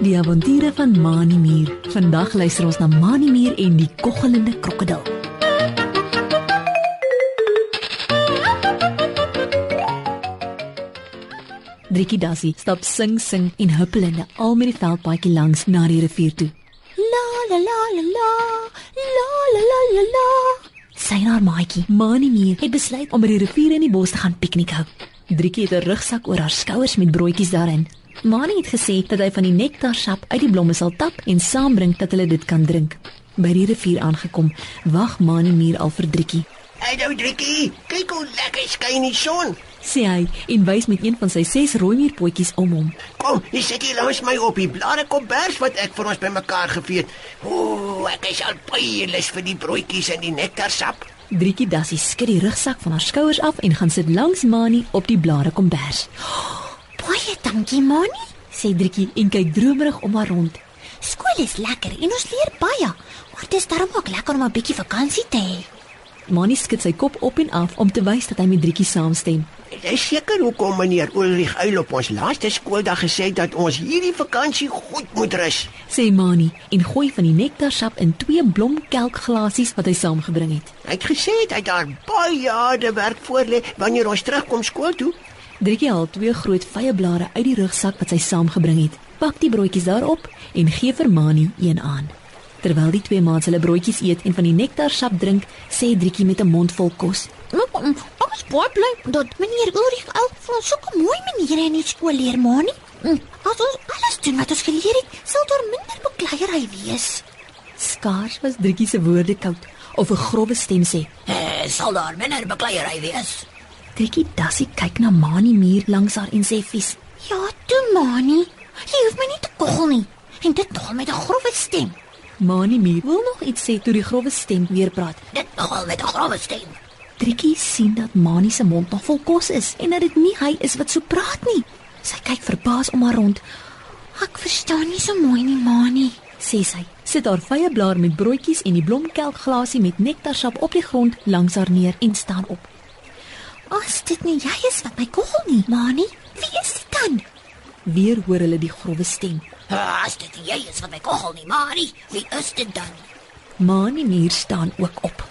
Die avonture van Mani Mier. Vandag luister ons na Mani Mier en die koggelende krokodil. Driekie Dassie stap sing sing en huppelende al met die veldpaadjie langs na die rivier toe. La la la la la la la la la la. Sy en haar maatjie, Mani Mier, het besluit om by die rivier in die bos te gaan piknik hou. Driekie het 'n rugsak oor haar skouers met broodjies daarin. Mani het gesê dat hy van die nektarsap uit die blomme sal tap en saambring dat hulle dit kan drink. By die rivier aangekom, wag Mani Mier al vir Driekie. Hey nou Driekie, kyk hoe lekker skyn die son. Sê hy en wys met een van sy ses rooi muurpotjies om hom. Kom, jy sit hier langs my op die blare kombers wat ek vir ons bymekaar gevee het. Ooh, ek is al baie lus vir die broodjies en die nektarsap. Driekie Dassie skud die rugsak van haar skouers af en gaan sit langs Mani op die blare kombers. Baie dankie, Mani. Sê Driekie en kyk dromerig om haar rond. Skool is lekker en ons leer baie. Maar dit is darem ook lekker om 'n bietjie vakansie te hê. Mani skud sy kop op en af om te wys dat hy met Driekie saamstem. Dit is seker hoekom meneer Ulrich Uil op ons laaste skooldag gesê het dat ons hierdie vakansie goed moet rus. Sê Mani en gooi van die nektarsap in twee blomkelkglasies wat hy saamgebring het. Hy het gesê hy het daar baie harde werk voor lê wanneer ons terugkom skool toe. Driekie haal twee groot vye blare uit die rugsak wat sy saamgebring het. Pak die broodjies daarop en gee vir Mani een aan. Terwyl die twee maats hulle broodjies eet en van die nektarsap drink, sê Driekie met 'n mond vol kos: Ek is baie bly dat meneer Ulrich ook vir ons sulke mooi maniere in die skool leer, Mani. Mm, As ons alles doen wat ons geleer het, sal daar minder bekleierery wees. Skaars was Driekie se woorde koud of 'n grouwe stem sê: Eh, sal daar minder bekleierery wees? Driekie Dassie kyk na Mani muur langs haar en sê vies: Ja, toe, Mani. Jy hoef my nie te koggel nie. En dit nog met 'n grove stem. Mani muur wil nog iets sê toe die grouwe stem weer praat. Dit nogal met 'n grove stem. Driekie sien dat Mani se mond nog vol kos is en dat dit nie hy is wat so praat nie. Sy kyk verbaas om haar rond, Ek verstaan nie so mooi nie, Mani. sê sy. Sit haar vye blaar met broodjies en die blomkelkglasie met nektarsap op die grond langs haar neer en staan op. As dit nie jy is wat my koggel nie, Mani. Wie is dit dan? Weer hoor hulle die grouwe stem. As dit jy is wat my koggel nie, Marie, wie is dit dan? Mani muur staan ook op.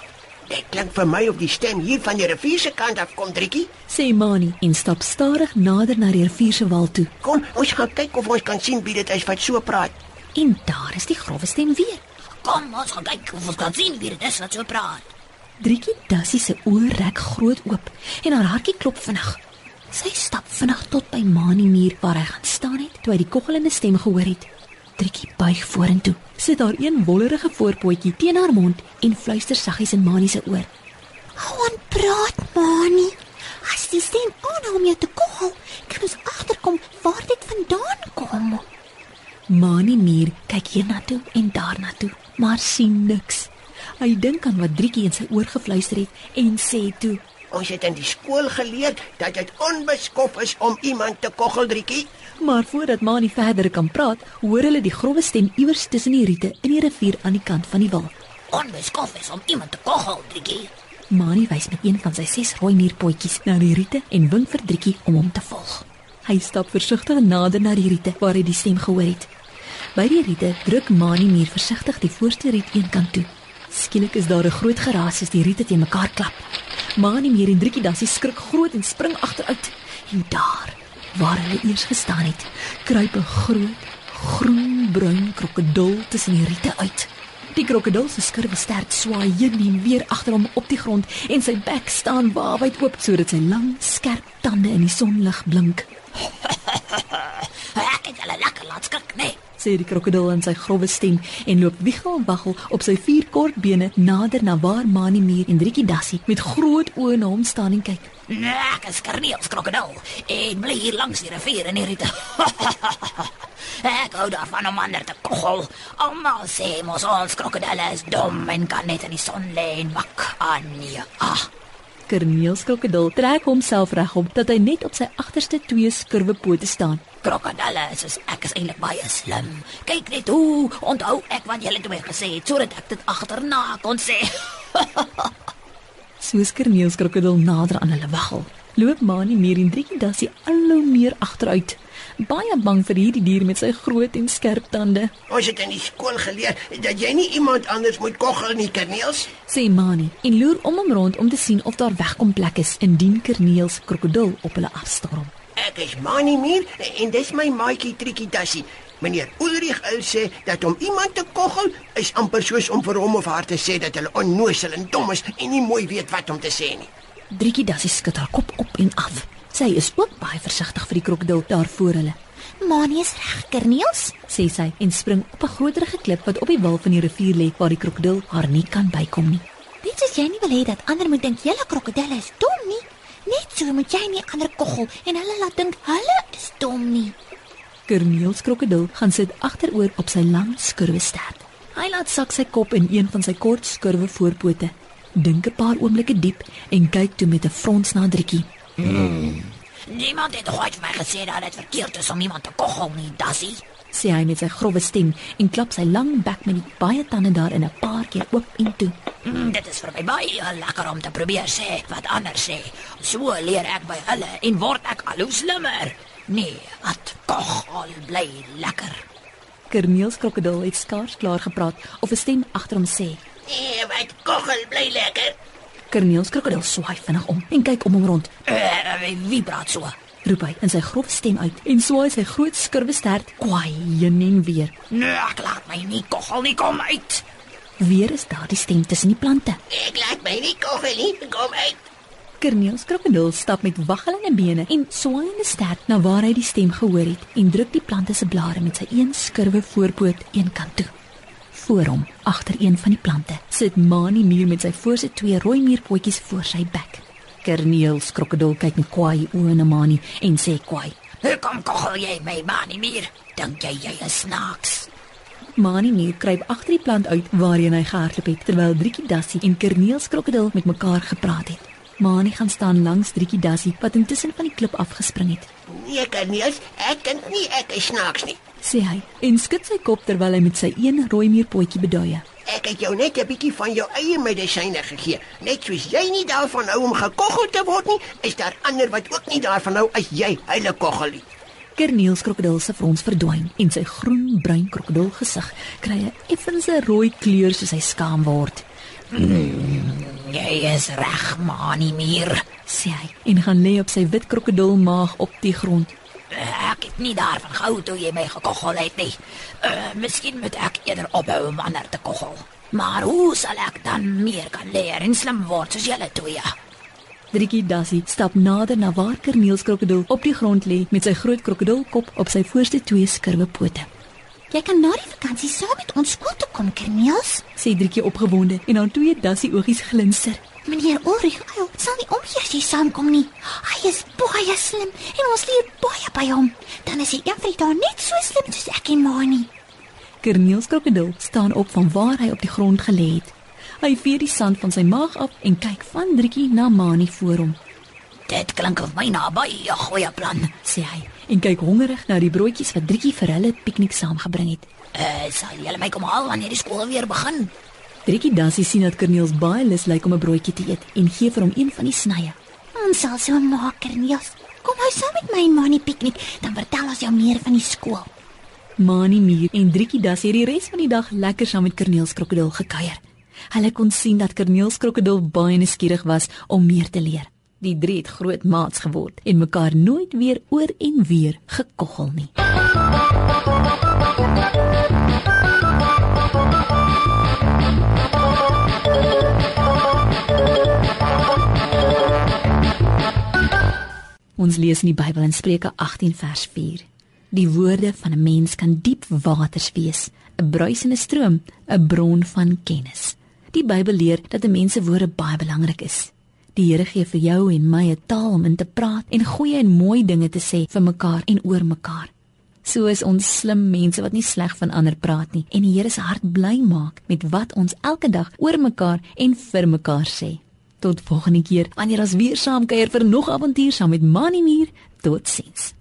Dit klink vir my of die stem hier van die rivier se kant af kom, Driekie. Sê Mani en stap stadig nader na die rivier se wal toe. Kom, ons gaan kyk of ons kan sien wie dit is wat so praat. En daar is die grouwe stem weer. Kom, ons gaan kyk of ons kan sien wie dit is wat so praat. Driekie Dassie se oë rek groot oop en haar hartjie klop vinnig. Sy stap vinnig tot by Mani muur waar hy gaan staan het toe hy die koggelende stem gehoor het. Driekie buig vorentoe, sit haar een wollerige voorpotjie teen haar mond en fluister saggies in Mani se oor. Hou aan praat, Mani. As die stem aanhou om jou te koggel, kan ons agterkom waar dit vandaan kom. Mani muur kyk hiernatoe en daarnatoe, maar sien niks. Hy dink aan wat Driekie in sy oor gefluister het en sê toe: Ons het in die skool geleer dat dit onbeskof is om iemand te koggel, Driekie. Maar voordat Mani verder kan praat, hoor hulle die grouwe stem iewers tussen die riete in die rivier aan die kant van die wal. Onbeskof is om iemand te koggel, Driekie. Mani wys met een van sy ses rooi muurpotjies na die riete en wink vir Driekie om hom te volg. Hy stap versigtig nader na die riete waar hy die stem gehoor het. By die riete druk Mani muur versigtig die voorste riet eenkant toe. Skielik is daar 'n groot geraas as die riete te mekaar klap. Mani muur en Driekie Dassie skrik groot en spring agteruit. En daar, waar hulle eers gestaan het, kruip 'n groot groen-bruin krokodil tussen die riete uit. Die krokodil se skurwe stert swaai heen en weer agter hom op die grond en sy bek staan waawyd oop sodat sy lang, skerp tande in die sonlig blink. Ek het hulle lekker laat skrik, nee. Sê die krokodil in sy grouwe stem en loop wiegel en waggel op sy vier kort bene nader na waar Mani Muur en Driekie Dassie met groot oë na hom staan en kyk. Nee, ek is Karneels krokodil en bly hier langs die rivier in die riete. ek hou daarvan om ander te koggel. Almal sê mos ons krokodille is dom en kan net in die son lê en wak aan nee. Ah, Kerneels krokodil trek homself regop dat hy net op sy agterste twee skurwe pote staan. krokodille soos ek is eintlik baie slim. Kyk net hoe onthou ek wat julle twee gesê het sodat ek dit agterna kon sê. Soos Kerneels krokodil nader aan hulle waggel, loop Mani Mier en Driekie Dassie al hoe meer agteruit. Baie bang vir hierdie dier met sy groot en skerp tande, Ons het in die skool geleer dat jy nie iemand anders moet koggel nie, Kerniels. sê Mani en loer om hom rond om te sien of daar wegkomplek is indien Kerniels krokodil op hulle afstorm. Ek is Mani Mier en dis my maatjie Trikkie Tassie. Meneer Ulrich Uil sê dat om iemand te koggel is amper soos om vir hom of haar te sê dat hulle onnoosel en dom is en nie mooi weet wat om te sê nie. Driekie Dassie skud haar kop op en af. Sy is ook baie versigtig vir die krokodil daar voor hulle. Mani is reg, Kerniels. sê sy en spring op 'n groterige klip wat op die wal van die rivier lê waar die krokodil haar nie kan bykom nie. Net soos jy nie wil hê dat ander moet dink julle krokodille is dom nie, net so moet jy nie ander koggel en hulle laat dink hulle is dom nie. Kerniels krokodil gaan sit agteroor op sy lang skurwe stert. Hy laat sak sy kop in een van sy kort skurwe voorpote, dink 'n paar oomblikke diep en kyk toe met 'n frons na Driekie. Niemand het ooit vir my gesê dat dit verkeerd is om iemand te koggel nie, Dassie. sê hy met sy grouwe stem en klap sy lang bek met die baie tande daarin 'n paar keer oop en toe. Mm, dit is vir my baie lekker om te probeer sê wat ander sê. So leer ek by hulle en word ek al hoe slimmer. Nee, at koggel bly lekker. Kerniels krokodil het skaars klaar gepraat of 'n stem agter hom sê. Nee, wat koggel bly lekker. Kerniels krokodil swaai vinnig om en kyk om hom rond. Uh, wie praat so? Roep hy in sy grof stem uit en swaai sy groot skurwe stert kwaai heen en weer. Nee, ek laat my nie koggel nie kom uit. Weer is daar die stem tussen die plante. Ek laat my nie koggel nie. Kom uit. Kerniels krokodil stap met waggelende bene en swaaiende stert na waar hy die stem gehoor het en druk die plante se blare met sy een skurwe voorpoot eenkant toe. Voor hom, agter een van die plante, sit Mani Muur met sy voorste twee rooi muurpotjies voor sy bek. Kerniels krokodil kyk met kwaai oë na Mani en sê kwaai: Kom koggel jy my man nie meer. Dink jy jy is snaaks? Mani Muur kruip agter die plant uit waarheen hy gehardloop het terwyl Driekie Dassie en Kerniels krokodil met mekaar gepraat het. Mani gaan staan langs Driekie Dassie wat intussen van die klip afgespring het. Nee, Kerniels, ek kan nie ek is snaaks nie. Sê hy en skud sy kop terwyl hy met sy een rooi muurpotjie beduie. Ek het jou net 'n bietjie van jou eie medisyne gegee. Net soos jy nie daarvan hou om gekoggel te word nie, is daar ander wat ook nie daarvan hou as jy hulle koggel nie. Kerniels krokodil se frons verdwyn en sy groen-bruin krokodil gesig kry 'n effense rooi kleur soos hy skaam word, Jy is reg, man nie meer. sê hy en gaan lê op sy wit krokodilmaag op die grond. Ek het nie daarvan gehou toe jy my gekoggel het nie. Uh, miskien moet ek eerder ophou om ander te koggel. Maar hoe sal ek dan meer kan leer en slim word soos julle twee? Driekie Dassie stap nader na waar Kerniels krokodil op die grond lê met sy groot krokodilkop op sy voorste twee skurwe pote. Jy kan na die vakansie saam met ons skool toe kom, Kerniels. Sê Driekie opgewonde en haar twee Dassie oogies glinster. Meneer Ulrich Uil sal nie omgee as jy saamkom nie. Hy is baie slim en ons leer baie by hom. Dan is hy eendag daar net so slim soos ek en Mani. Kerniels krokodil staan op van waar hy op die grond gelê het. Hy vee die sand van sy maag af en kyk van Driekie na Mani voor hom. Dit klink vir my na 'n baie goeie plan. sê hy en kyk hongerig na die broodjies wat Driekie vir hulle piknik saamgebring het. Uh, sal julle my kom haal wanneer die skool weer begin? Driekie Dassie sien dat Kerniels baie lus lyk om 'n broodjie te eet en gee vir hom een van die snye. Ons sal so maak, Kerniels. Kom hy saam met my en Mani piknik, dan vertel ons jou meer van die skool. Mani Muur en Driekie Dassie het die res van die dag lekker saam met Kerniels krokodil gekuier. Hulle kon sien dat Kerniels krokodil baie nuuskierig was om meer te leer. Die drie het groot maats geword en mekaar nooit weer oor en weer gekoggel nie. Ons lees in die Bybel in Spreuke 18 vers 4. Die woorde van 'n mens kan diep waters wees, 'n bruisende stroom, 'n bron van kennis. Die Bybel leer dat 'n mens se woorde baie belangrik is. Die Here gee vir jou en my 'n taal om in te praat en goeie en mooi dinge te sê vir mekaar en oor mekaar. So is ons slim mense wat nie sleg van ander praat nie en die Here se hart bly maak met wat ons elke dag oor mekaar en vir mekaar sê. Tot volgende keer wanneer ons weer saam kuier vir nog avontuur saam met Mannie Muur. Totsiens.